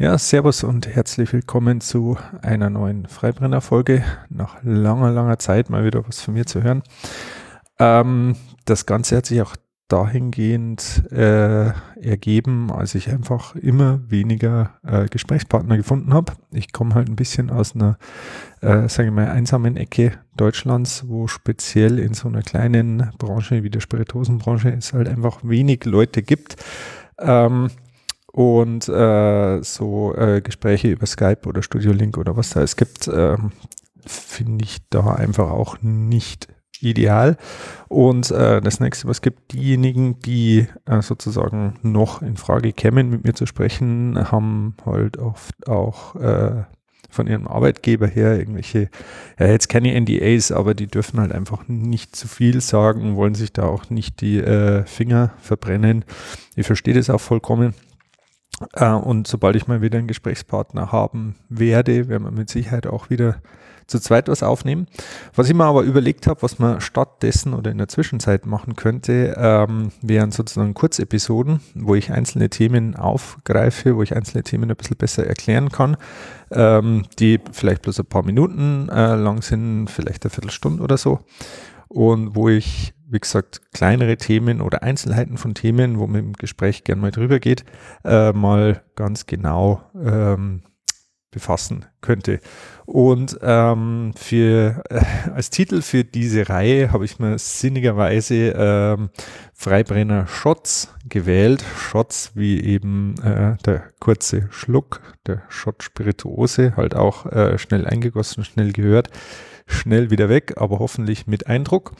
Ja, Servus und herzlich willkommen zu einer neuen Freibrenner-Folge. Nach langer, langer Zeit mal wieder was von mir zu hören. Ähm, das Ganze hat sich auch dahingehend äh, ergeben, als ich einfach immer weniger äh, Gesprächspartner gefunden habe. Ich komme halt ein bisschen aus einer, äh, sage ich mal, einsamen Ecke Deutschlands, wo speziell in so einer kleinen Branche wie der Spirituosenbranche es halt einfach wenig Leute gibt. Ähm, und äh, so äh, Gespräche über Skype oder Studio Link oder was da es gibt, ähm, finde ich da einfach auch nicht ideal. Und äh, das nächste, was gibt, diejenigen, die äh, sozusagen noch in Frage kämen, mit mir zu sprechen, haben halt oft auch äh, von ihrem Arbeitgeber her irgendwelche, ja jetzt keine NDAs, aber die dürfen halt einfach nicht zu viel sagen, wollen sich da auch nicht die äh, Finger verbrennen. Ich verstehe das auch vollkommen. Äh, und sobald ich mal wieder einen Gesprächspartner haben werde, werden wir mit Sicherheit auch wieder zu zweit was aufnehmen. Was ich mir aber überlegt habe, was man stattdessen oder in der Zwischenzeit machen könnte, ähm, wären sozusagen Kurzepisoden, wo ich einzelne Themen aufgreife, wo ich einzelne Themen ein bisschen besser erklären kann, ähm, die vielleicht bloß ein paar Minuten äh, lang sind, vielleicht eine Viertelstunde oder so. Und wo ich wie gesagt, kleinere Themen oder Einzelheiten von Themen, wo man im Gespräch gern mal drüber geht, äh, mal ganz genau ähm, befassen könnte. Und ähm, für, äh, als Titel für diese Reihe habe ich mir sinnigerweise ähm, Freibrenner Shots gewählt. Shots wie eben äh, der kurze Schluck, der Shot Spirituose, halt auch äh, schnell eingegossen, schnell gehört schnell wieder weg, aber hoffentlich mit Eindruck.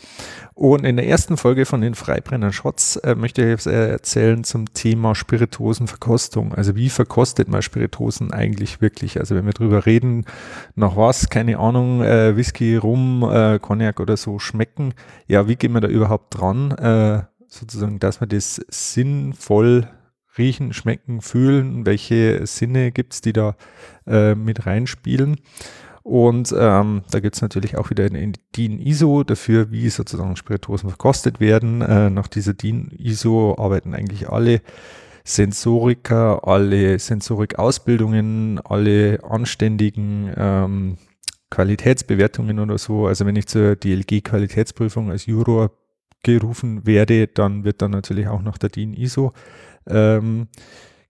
Und in der ersten Folge von den Freibrenner Shots äh, möchte ich jetzt erzählen zum Thema Spirituosenverkostung. Also wie verkostet man Spirituosen eigentlich wirklich? Also wenn wir drüber reden, nach was, keine Ahnung, äh, Whisky, Rum, äh, Cognac oder so schmecken, ja, wie gehen wir da überhaupt dran? Äh, sozusagen, dass wir das sinnvoll riechen, schmecken, fühlen, welche Sinne gibt's, die da äh, mit reinspielen. Und ähm, da gibt es natürlich auch wieder eine DIN-ISO dafür, wie sozusagen Spirituosen verkostet werden. Äh, nach dieser DIN-ISO arbeiten eigentlich alle Sensoriker, alle Sensorikausbildungen, alle anständigen ähm, Qualitätsbewertungen oder so. Also wenn ich zur DLG-Qualitätsprüfung als Juror gerufen werde, dann wird dann natürlich auch nach der DIN-ISO ähm,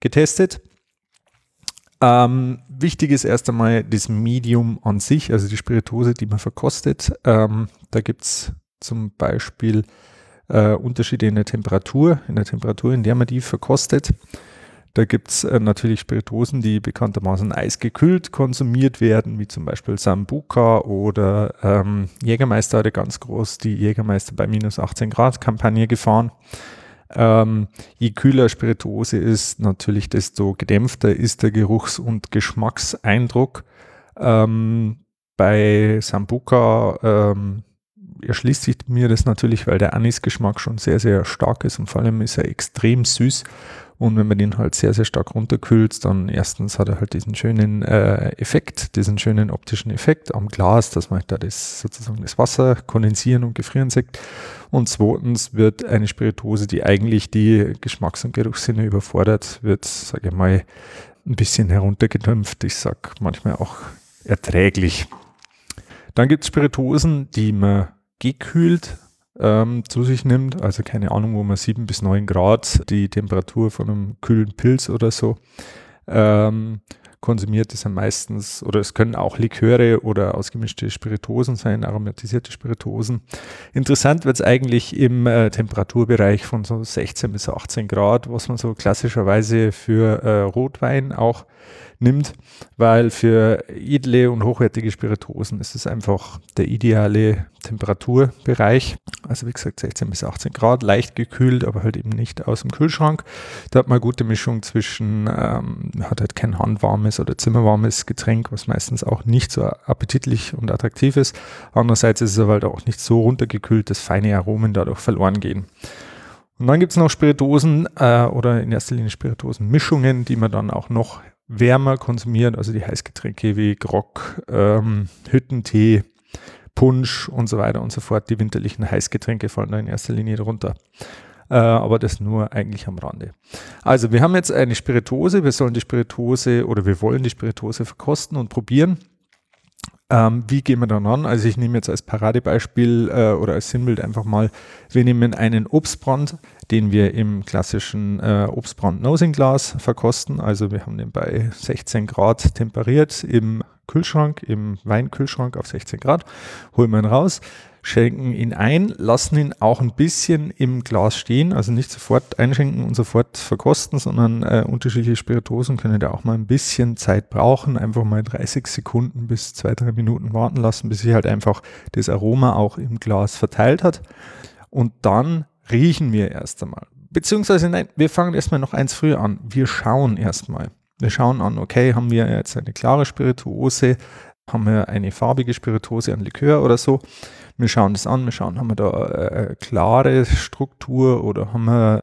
getestet. Ähm, wichtig ist erst einmal das Medium an sich, also die Spirituose, die man verkostet. Ähm, da gibt es zum Beispiel äh, Unterschiede in der Temperatur, in der Temperatur, in der man die verkostet. Da gibt es äh, natürlich Spirituosen, die bekanntermaßen eisgekühlt konsumiert werden, wie zum Beispiel Sambuca oder ähm, Jägermeister hatte ganz groß die Jägermeister bei minus 18 Grad Kampagne gefahren. Ähm, je kühler Spirituose ist, natürlich desto gedämpfter ist der Geruchs- und Geschmackseindruck. Ähm, bei Sambuca ähm, erschließt sich mir das natürlich, weil der Anisgeschmack schon sehr, sehr stark ist und vor allem ist er extrem süß und wenn man den halt sehr, sehr stark runterkühlt, dann erstens hat er halt diesen schönen äh, Effekt, diesen schönen optischen Effekt am Glas, dass man da das sozusagen das Wasser kondensieren und gefrieren sieht. Und zweitens wird eine Spirituose, die eigentlich die Geschmacks- und Geruchssinne überfordert, wird, sage ich mal, ein bisschen heruntergedämpft. Ich sag manchmal auch erträglich. Dann gibt es Spirituosen, die man gekühlt ähm, zu sich nimmt. Also keine Ahnung, wo man sieben bis neun Grad die Temperatur von einem kühlen Pilz oder so ähm, konsumiert, ist ja meistens, oder es können auch Liköre oder ausgemischte Spiritosen sein, aromatisierte Spiritosen. Interessant wird es eigentlich im äh, Temperaturbereich von so 16 bis 18 Grad, was man so klassischerweise für äh, Rotwein auch nimmt, weil für edle und hochwertige Spirituosen ist es einfach der ideale Temperaturbereich. Also wie gesagt 16 bis 18 Grad, leicht gekühlt, aber halt eben nicht aus dem Kühlschrank. Da hat man eine gute Mischung zwischen, ähm, hat halt kein handwarmes oder zimmerwarmes Getränk, was meistens auch nicht so appetitlich und attraktiv ist. Andererseits ist es aber halt auch nicht so runtergekühlt, dass feine Aromen dadurch verloren gehen. Und dann gibt es noch Spirituosen äh, oder in erster Linie Spirituosenmischungen, die man dann auch noch wärmer konsumiert, also die Heißgetränke wie Grog, ähm, Hüttentee, Punsch und so weiter und so fort. Die winterlichen Heißgetränke fallen da in erster Linie drunter. Äh, aber das nur eigentlich am Rande. Also wir haben jetzt eine Spirituose, wir sollen die Spirituose oder wir wollen die Spirituose verkosten und probieren. Ähm, wie gehen wir dann an? Also ich nehme jetzt als Paradebeispiel äh, oder als Sinnbild einfach mal, wir nehmen einen Obstbrand, den wir im klassischen äh, Obstbrand-Nosing-Glas verkosten. Also wir haben den bei 16 Grad temperiert im Kühlschrank, im Weinkühlschrank auf 16 Grad, holen wir ihn raus, schenken ihn ein, lassen ihn auch ein bisschen im Glas stehen, also nicht sofort einschenken und sofort verkosten, sondern äh, unterschiedliche Spiritosen können da auch mal ein bisschen Zeit brauchen, einfach mal 30 Sekunden bis zwei, drei Minuten warten lassen, bis sich halt einfach das Aroma auch im Glas verteilt hat. Und dann riechen wir erst einmal. Beziehungsweise nein, wir fangen erstmal noch eins früher an. Wir schauen erstmal. Wir schauen an, okay, haben wir jetzt eine klare Spirituose, haben wir eine farbige Spirituose, ein Likör oder so. Wir schauen das an, wir schauen, haben wir da eine klare Struktur oder haben wir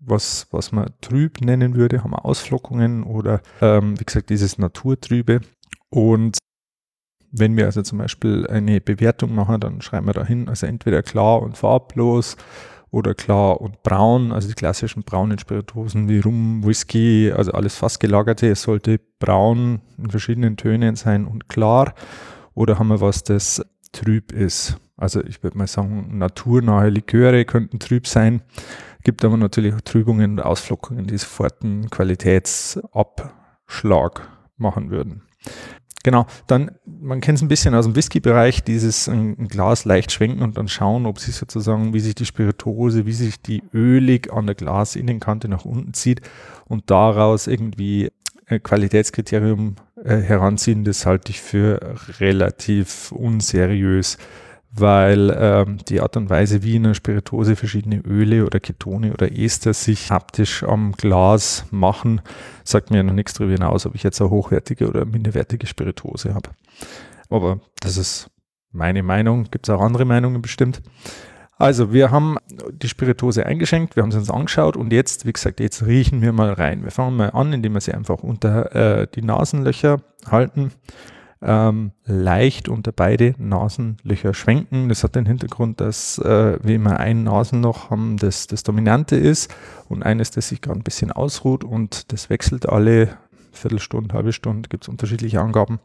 was, was man trüb nennen würde, haben wir Ausflockungen oder ähm, wie gesagt dieses Naturtrübe. Und wenn wir also zum Beispiel eine Bewertung machen, dann schreiben wir da hin, also entweder klar und farblos oder klar und braun, also die klassischen braunen Spirituosen wie Rum, Whisky, also alles fast gelagerte. Es sollte braun in verschiedenen Tönen sein und klar. Oder haben wir was, das trüb ist. Also ich würde mal sagen, naturnahe Liköre könnten trüb sein. Gibt aber natürlich auch Trübungen und Ausflockungen, die sofort einen Qualitätsabschlag machen würden. Genau, dann, man kennt es ein bisschen aus dem Whisky-Bereich, dieses ein, Glas leicht schwenken und dann schauen, ob sich sozusagen, wie sich die Spirituose, wie sich die ölig an der Glasinnenkante nach unten zieht und daraus irgendwie ein Qualitätskriterium äh, heranziehen, das halte ich für relativ unseriös weil ähm, die Art und Weise, wie in einer Spirituose verschiedene Öle oder Ketone oder Ester sich haptisch am Glas machen, sagt mir ja noch nichts darüber hinaus, ob ich jetzt eine hochwertige oder minderwertige Spirituose habe. Aber das ist meine Meinung, gibt es auch andere Meinungen bestimmt. Also wir haben die Spirituose eingeschenkt, wir haben sie uns angeschaut und jetzt, wie gesagt, jetzt riechen wir mal rein. Wir fangen mal an, indem wir sie einfach unter äh, die Nasenlöcher halten ähm, leicht unter beide Nasenlöcher schwenken. Das hat den Hintergrund, dass äh, wir immer ein Nasenloch haben, das das Dominante ist und eines, das sich gerade ein bisschen ausruht und das wechselt alle Viertelstunde, halbe Stunde, gibt es unterschiedliche Angaben.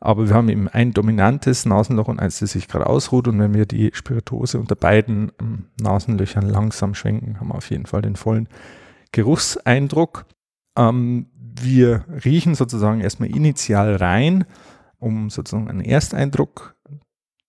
Aber wir haben eben ein dominantes Nasenloch und eins, das sich gerade ausruht. Und wenn wir die Spirituose unter beiden ähm, Nasenlöchern langsam schwenken, haben wir auf jeden Fall den vollen Geruchseindruck. Ähm, wir riechen sozusagen erstmal initial rein um sozusagen einen Ersteindruck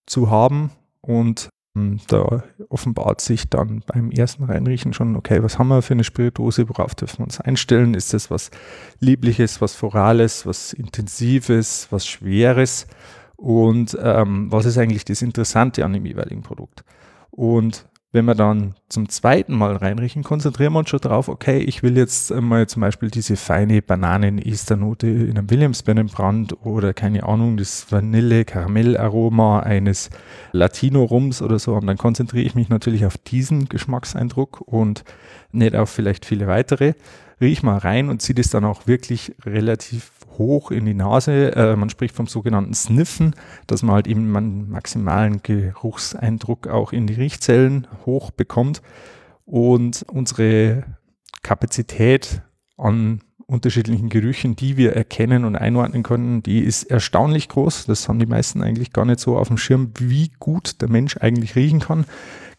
zu haben. Und ähm, da offenbart sich dann beim ersten Reinriechen schon, okay, was haben wir für eine Spirituose, worauf dürfen wir uns einstellen? Ist das was Liebliches, was Florales, was Intensives, was Schweres? Und ähm, was ist eigentlich das Interessante an dem jeweiligen Produkt? Und wenn wir dann zum zweiten Mal reinriechen, konzentrieren wir uns schon darauf, okay, ich will jetzt mal zum Beispiel diese feine Bananen-Esternote in einem Williamsbirnenbrand oder keine Ahnung, das Vanille-Karamell-Aroma eines Latino-Rums oder so. Und dann konzentriere ich mich natürlich auf diesen Geschmackseindruck und nicht auf vielleicht viele weitere. Riech mal rein und ziehe das dann auch wirklich relativ hoch in die Nase. Äh, man spricht vom sogenannten Sniffen, dass man halt eben einen maximalen Geruchseindruck auch in die Riechzellen hoch bekommt. Und unsere Kapazität an unterschiedlichen Gerüchen, die wir erkennen und einordnen können, die ist erstaunlich groß. Das haben die meisten eigentlich gar nicht so auf dem Schirm, wie gut der Mensch eigentlich riechen kann.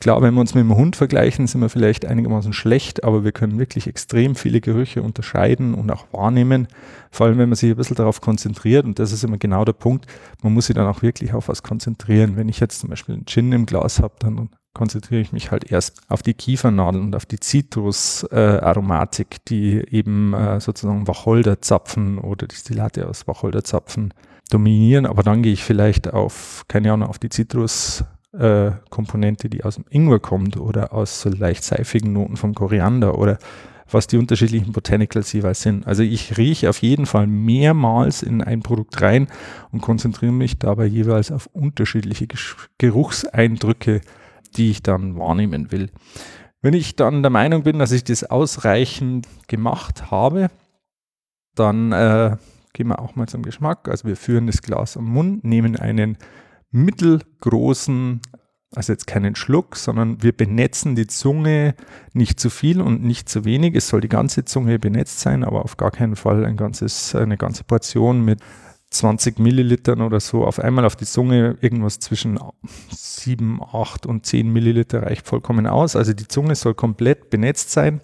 Klar, wenn wir uns mit dem Hund vergleichen, sind wir vielleicht einigermaßen schlecht, aber wir können wirklich extrem viele Gerüche unterscheiden und auch wahrnehmen. Vor allem, wenn man sich ein bisschen darauf konzentriert, und das ist immer genau der Punkt, man muss sich dann auch wirklich auf was konzentrieren. Wenn ich jetzt zum Beispiel einen Gin im Glas habe, dann konzentriere ich mich halt erst auf die Kiefernadeln und auf die Zitrusaromatik, äh, die eben äh, sozusagen Wacholderzapfen oder Destillate aus Wacholderzapfen dominieren. Aber dann gehe ich vielleicht auf, keine Ahnung, auf die Zitrus äh, die aus dem Ingwer kommt oder aus so leicht seifigen Noten vom Koriander oder was die unterschiedlichen Botanicals jeweils sind. Also ich rieche auf jeden Fall mehrmals in ein Produkt rein und konzentriere mich dabei jeweils auf unterschiedliche Geruchseindrücke, die ich dann wahrnehmen will. Wenn ich dann der Meinung bin, dass ich das ausreichend gemacht habe, dann äh, gehen wir auch mal zum Geschmack. Also wir führen das Glas am Mund, nehmen einen mittelgroßen Also jetzt keinen Schluck, sondern wir benetzen die Zunge nicht zu viel und nicht zu wenig. Es soll die ganze Zunge benetzt sein, aber auf gar keinen Fall ein ganzes, eine ganze Portion mit 20 Millilitern oder so auf einmal auf die Zunge. Irgendwas zwischen 7, 8 und 10 Milliliter reicht vollkommen aus. Also die Zunge soll komplett benetzt sein.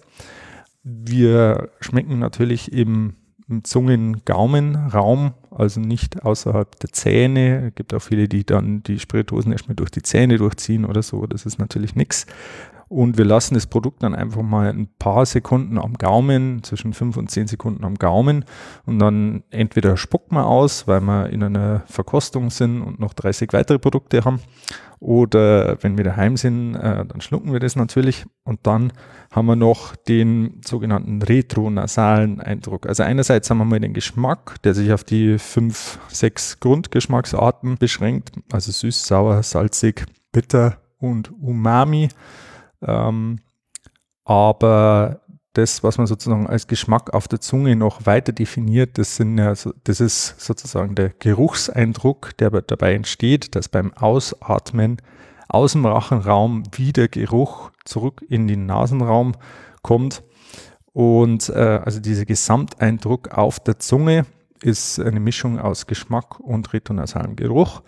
Wir schmecken natürlich im im Zungen-Gaumen-Raum, also nicht außerhalb der Zähne. Es gibt auch viele, die dann die Spirituosen erstmal durch die Zähne durchziehen oder so. Das ist natürlich nichts. Und wir lassen das Produkt dann einfach mal ein paar Sekunden am Gaumen, zwischen fünf und zehn Sekunden am Gaumen. Und dann entweder spucken wir aus, weil wir in einer Verkostung sind und noch 30 weitere Produkte haben. Oder wenn wir daheim sind, äh, dann schlucken wir das natürlich. Und dann haben wir noch den sogenannten retronasalen Eindruck. Also einerseits haben wir mal den Geschmack, der sich auf die fünf, sechs Grundgeschmacksarten beschränkt. Also süß, sauer, salzig, bitter und umami. Ähm, aber das, was man sozusagen als Geschmack auf der Zunge noch weiter definiert, das, sind ja, das ist sozusagen der Geruchseindruck, der dabei entsteht, dass beim Ausatmen aus dem Rachenraum wieder Geruch zurück in den Nasenraum kommt. Und äh, also dieser Gesamteindruck auf der Zunge ist eine Mischung aus Geschmack und retonasalem Geruch.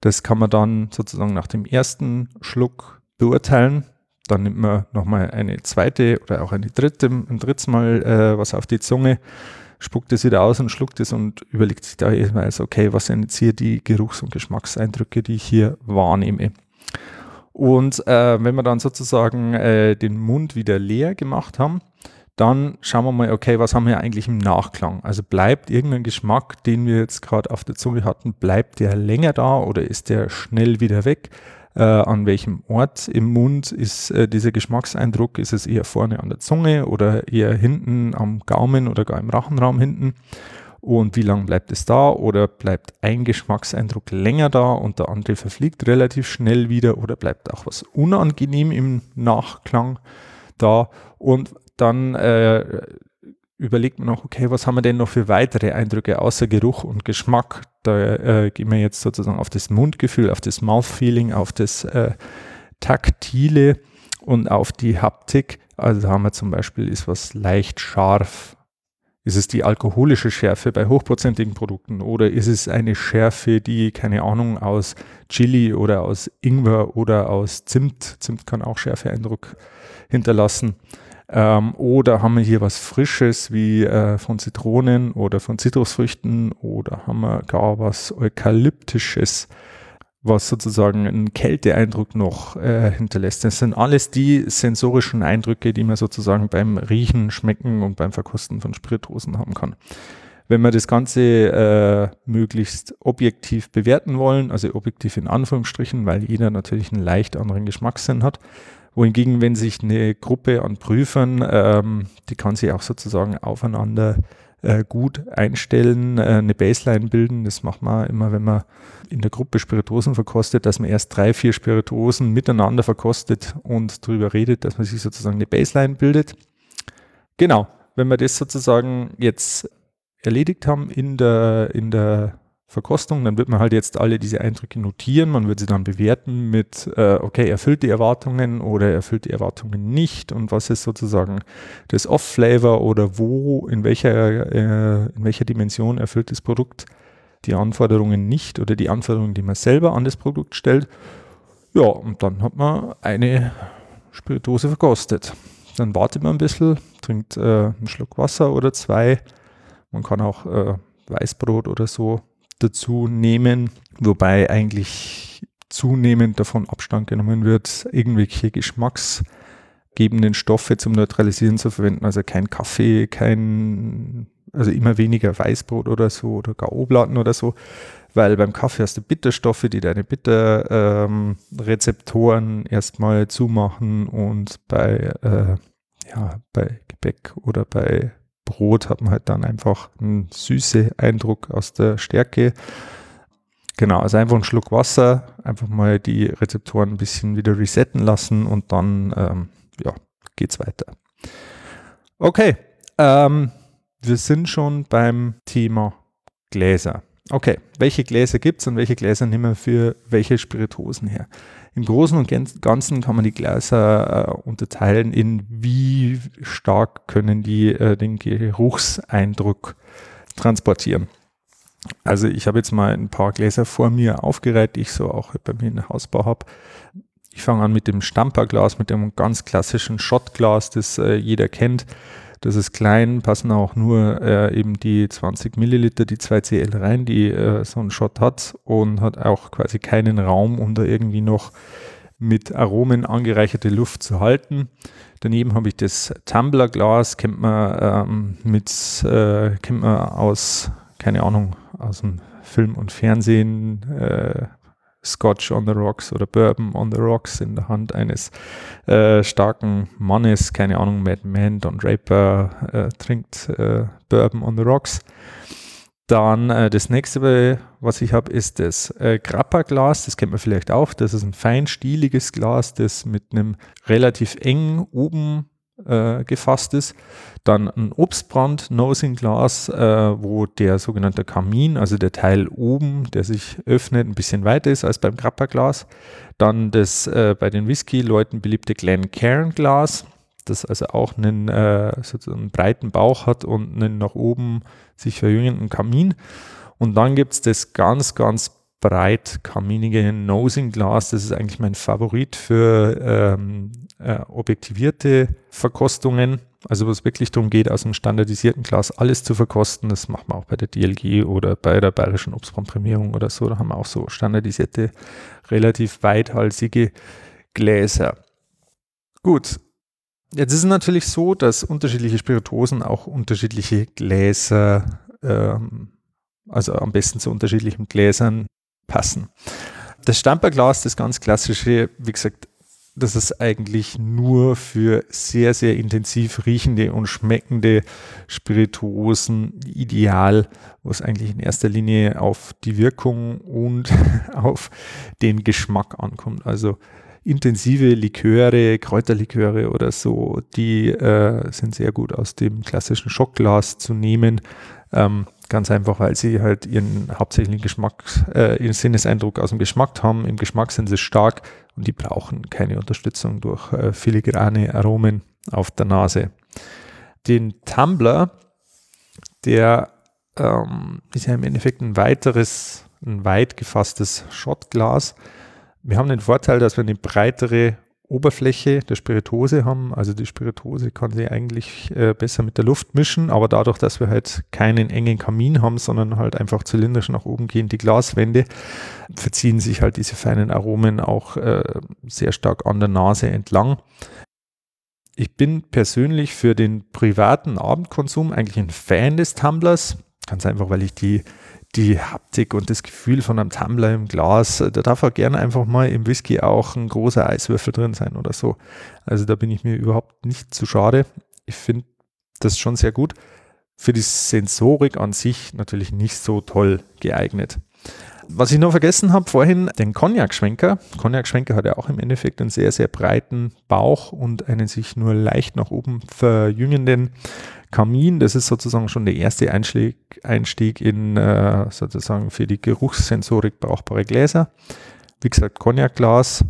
Das kann man dann sozusagen nach dem ersten Schluck beurteilen. Dann nimmt man nochmal eine zweite oder auch eine dritte, ein drittes Mal äh, was auf die Zunge, spuckt es wieder aus und schluckt es und überlegt sich da jeweils, okay, was sind jetzt hier die Geruchs- und Geschmackseindrücke, die ich hier wahrnehme. Und äh, wenn wir dann sozusagen äh, den Mund wieder leer gemacht haben, dann schauen wir mal, okay, was haben wir eigentlich im Nachklang? Also bleibt irgendein Geschmack, den wir jetzt gerade auf der Zunge hatten, bleibt der länger da oder ist der schnell wieder weg? Äh, an welchem Ort im Mund ist äh, dieser Geschmackseindruck, ist es eher vorne an der Zunge oder eher hinten am Gaumen oder gar im Rachenraum hinten? Und wie lange bleibt es da oder bleibt ein Geschmackseindruck länger da und der andere verfliegt relativ schnell wieder oder bleibt auch was unangenehm im Nachklang da? Und dann äh, überlegt man noch, okay, was haben wir denn noch für weitere Eindrücke außer Geruch und Geschmack? Da äh, gehen wir jetzt sozusagen auf das Mundgefühl, auf das Mouthfeeling, auf das äh, Taktile und auf die Haptik. Also haben wir zum Beispiel, ist was leicht scharf. Ist es die alkoholische Schärfe bei hochprozentigen Produkten oder ist es eine Schärfe, die, keine Ahnung, aus Chili oder aus Ingwer oder aus Zimt, Zimt kann auch Schärfeeindruck hinterlassen, ähm, oder haben wir hier was Frisches wie äh, von Zitronen oder von Zitrusfrüchten oder haben wir gar was Eukalyptisches, was sozusagen einen Kälteeindruck noch äh, hinterlässt. Das sind alles die sensorischen Eindrücke, die man sozusagen beim Riechen, Schmecken und beim Verkosten von Spirituosen haben kann. Wenn wir das Ganze äh, möglichst objektiv bewerten wollen, also objektiv in Anführungsstrichen, weil jeder natürlich einen leicht anderen Geschmackssinn hat, wohingegen, wenn sich eine Gruppe an Prüfern, ähm, die kann sich auch sozusagen aufeinander äh, gut einstellen, äh, eine Baseline bilden. Das macht man immer, wenn man in der Gruppe Spirituosen verkostet, dass man erst drei, vier Spirituosen miteinander verkostet und darüber redet, dass man sich sozusagen eine Baseline bildet. Genau, wenn wir das sozusagen jetzt erledigt haben in der, in der Verkostung, dann wird man halt jetzt alle diese Eindrücke notieren, man wird sie dann bewerten mit, äh, okay, erfüllt die Erwartungen oder erfüllt die Erwartungen nicht und was ist sozusagen das Off-Flavor oder wo, in welcher, äh, in welcher Dimension erfüllt das Produkt die Anforderungen nicht oder die Anforderungen, die man selber an das Produkt stellt. Ja, und dann hat man eine Spirituose verkostet. Dann wartet man ein bisschen, trinkt äh, einen Schluck Wasser oder zwei. Man kann auch äh, Weißbrot oder so dazu nehmen, wobei eigentlich zunehmend davon Abstand genommen wird, irgendwelche geschmacksgebenden Stoffe zum Neutralisieren zu verwenden. Also kein Kaffee, kein, also immer weniger Weißbrot oder so oder gar Oblaten oder so, weil beim Kaffee hast du Bitterstoffe, die deine Bitterrezeptoren ähm, erstmal zumachen und bei, äh, ja, bei Gebäck oder bei Brot hat man halt dann einfach einen süßen Eindruck aus der Stärke. Genau, also einfach einen Schluck Wasser, einfach mal die Rezeptoren ein bisschen wieder resetten lassen und dann ähm, ja, geht's weiter. Okay, ähm, wir sind schon beim Thema Gläser. Okay, welche Gläser gibt es und welche Gläser nehmen wir für welche Spirituosen her? Im Großen und Ganzen kann man die Gläser äh, unterteilen in wie stark können die äh, den Geruchseindruck transportieren. Also ich habe jetzt mal ein paar Gläser vor mir aufgereiht, die ich so auch bei mir in der Hausbau habe. Ich fange an mit dem Stamperglas, mit dem ganz klassischen Shotglas, das äh, jeder kennt. Das ist klein, passen auch nur äh, eben die 20 Milliliter, die 2CL rein, die äh, so ein Shot hat und hat auch quasi keinen Raum, um da irgendwie noch mit Aromen angereicherte Luft zu halten. Daneben habe ich das Tumblerglas, kennt man ähm, mit, äh, kennt man aus, keine Ahnung, aus dem Film und Fernsehen, äh, Scotch on the Rocks oder Bourbon on the Rocks in der Hand eines äh, starken Mannes, keine Ahnung, Mad Man, Don Draper äh, trinkt äh, Bourbon on the Rocks. Dann äh, das nächste, was ich habe, ist das äh, Grappa-Glas. Das kennt man vielleicht auch. Das ist ein feinstieliges Glas, das mit einem relativ engen oben äh, gefasst ist. Dann ein Obstbrand-Nosing-Glas, äh, wo der sogenannte Kamin, also der Teil oben, der sich öffnet, ein bisschen weiter ist als beim Grappa-Glas. Dann das äh, bei den Whisky-Leuten beliebte Glencairn-Glas, das also auch einen, äh, einen breiten Bauch hat und einen nach oben sich verjüngenden Kamin. Und dann gibt es das ganz, ganz breit Nosing Glas. Das ist eigentlich mein Favorit für ähm, äh, objektivierte Verkostungen. Also wo es wirklich darum geht, aus einem standardisierten Glas alles zu verkosten. Das macht man auch bei der DLG oder bei der Bayerischen Obstbrandprämierung oder so. Da haben wir auch so standardisierte, relativ weithalsige Gläser. Gut. Jetzt ist es natürlich so, dass unterschiedliche Spiritosen auch unterschiedliche Gläser, ähm, also am besten zu unterschiedlichen Gläsern passen. Das Stamperglas, das ganz klassische, wie gesagt, das ist eigentlich nur für sehr, sehr intensiv riechende und schmeckende Spirituosen ideal, wo es eigentlich in erster Linie auf die Wirkung und auf den Geschmack ankommt. Also intensive Liköre, Kräuterliköre oder so, die äh, sind sehr gut aus dem klassischen Schockglas zu nehmen. Ähm, ganz einfach, weil sie halt ihren hauptsächlichen Geschmack, äh, ihren Sinneseindruck aus dem Geschmack haben. Im Geschmack sind sie stark und die brauchen keine Unterstützung durch äh, filigrane Aromen auf der Nase. Den Tumbler, der ähm, ist ja im Endeffekt ein weiteres, ein weit gefasstes Shotglas. Wir haben den Vorteil, dass wir eine breitere Oberfläche der Spirituose haben. Also die Spirituose kann sich eigentlich äh, besser mit der Luft mischen, aber dadurch, dass wir halt keinen engen Kamin haben, sondern halt einfach zylindrisch nach oben gehen, die Glaswände, verziehen sich halt diese feinen Aromen auch äh, sehr stark an der Nase entlang. Ich bin persönlich für den privaten Abendkonsum eigentlich ein Fan des Tumblers. Ganz einfach, weil ich die die Haptik und das Gefühl von einem Tumbler im Glas, da darf auch gerne einfach mal im Whisky auch ein großer Eiswürfel drin sein oder so. Also da bin ich mir überhaupt nicht zu schade. Ich finde das schon sehr gut. Für die Sensorik an sich natürlich nicht so toll geeignet. Was ich noch vergessen habe vorhin, den Cognac-Schwenker. Cognac-Schwenker hat ja auch im Endeffekt einen sehr, sehr breiten Bauch und einen sich nur leicht nach oben verjüngenden Kamin, das ist sozusagen schon der erste Einstieg, Einstieg in äh, sozusagen für die Geruchssensorik brauchbare Gläser. Wie gesagt, Cognac-Glas,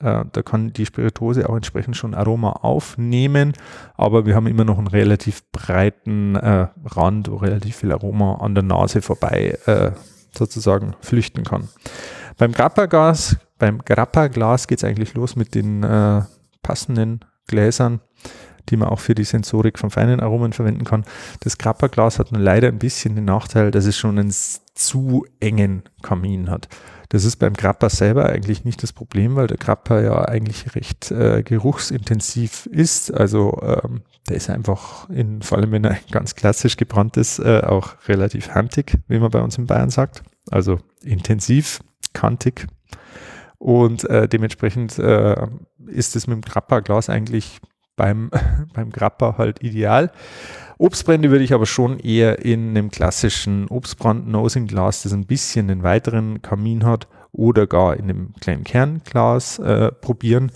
äh, da kann die Spirituose auch entsprechend schon Aroma aufnehmen, aber wir haben immer noch einen relativ breiten äh, Rand, wo relativ viel Aroma an der Nase vorbei äh, sozusagen flüchten kann. Beim Grappa-Glas, beim Grappa-Glas geht es eigentlich los mit den äh, passenden Gläsern die man auch für die Sensorik von feinen Aromen verwenden kann. Das Grappa-Glas hat nur leider ein bisschen den Nachteil, dass es schon einen zu engen Kamin hat. Das ist beim Grappa selber eigentlich nicht das Problem, weil der Grappa ja eigentlich recht äh, geruchsintensiv ist. Also ähm, der ist einfach, in, vor allem wenn er ganz klassisch gebrannt ist, äh, auch relativ handig, wie man bei uns in Bayern sagt. Also intensiv, kantig. Und äh, dementsprechend äh, ist es mit dem Grappa-Glas eigentlich beim, beim Grappa halt ideal. Obstbrände würde ich aber schon eher in einem klassischen Obstbrand-Nosing-Glas, das ein bisschen einen weiteren Kamin hat, oder gar in einem kleinen Kernglas äh, probieren.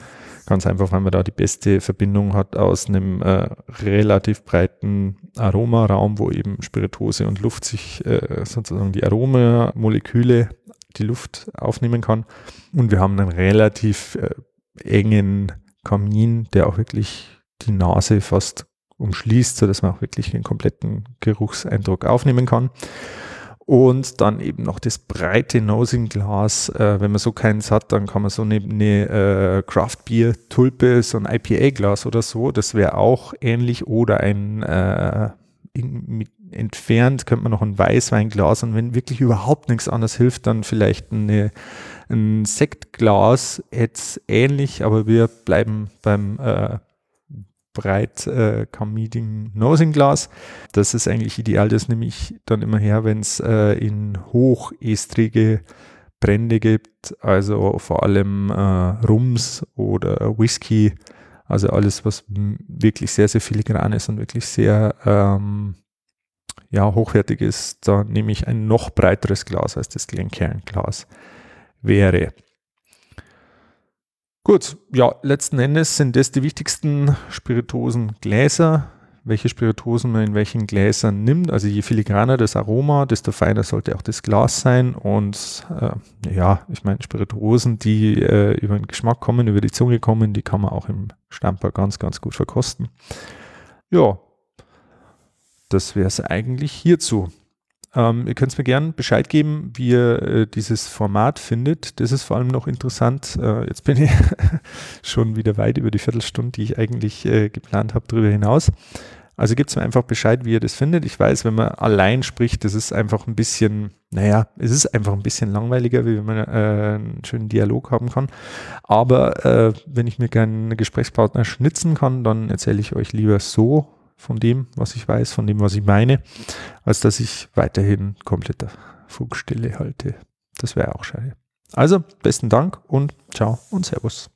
Ganz einfach, weil man da die beste Verbindung hat aus einem äh, relativ breiten Aromaraum, wo eben Spirituose und Luft sich äh, sozusagen die Aromamoleküle die Luft aufnehmen kann. Und wir haben einen relativ äh, engen Kamin, der auch wirklich die Nase fast umschließt, sodass man auch wirklich den kompletten Geruchseindruck aufnehmen kann. Und dann eben noch das breite Nosing-Glas. Äh, wenn man so keins hat, dann kann man so eine, eine äh, Craft Beer Tulpe, so ein IPA-Glas oder so, das wäre auch ähnlich. Oder ein äh, in, entfernt könnte man noch ein Weißweinglas und wenn wirklich überhaupt nichts anderes hilft, dann vielleicht eine, ein Sektglas, jetzt ähnlich, aber wir bleiben beim äh, breit äh, Meeting Nosing Glas. Das ist eigentlich ideal, das nehme ich dann immer her, wenn es äh, in hochestrige Brände gibt, also vor allem äh, Rums oder Whisky, also alles, was wirklich sehr, sehr filigran ist und wirklich sehr ähm, ja, hochwertig ist, da nehme ich ein noch breiteres Glas als das Glencairn-Glas wäre. Gut, ja, letzten Endes sind das die wichtigsten Spirituosengläser, welche Spirituosen man in welchen Gläsern nimmt. Also je filigraner das Aroma, desto feiner sollte auch das Glas sein. Und äh, ja, ich meine, Spirituosen, die äh, über den Geschmack kommen, über die Zunge kommen, die kann man auch im Stamper ganz, ganz gut verkosten. Ja, das wäre es eigentlich hierzu. Ähm, ihr könnt mir gerne Bescheid geben, wie ihr äh, dieses Format findet. Das ist vor allem noch interessant. Äh, jetzt bin ich schon wieder weit über die Viertelstunde, die ich eigentlich äh, geplant habe, darüber hinaus. Also gebt mir einfach Bescheid, wie ihr das findet. Ich weiß, wenn man allein spricht, das ist einfach ein bisschen, naja, es ist einfach ein bisschen langweiliger, wie wenn man äh, einen schönen Dialog haben kann. Aber äh, wenn ich mir gerne einen Gesprächspartner schnitzen kann, dann erzähle ich euch lieber so von dem, was ich weiß, von dem, was ich meine, als dass ich weiterhin kompletter Funkstille halte. Das wäre auch schade. Also, besten Dank und ciao und Servus.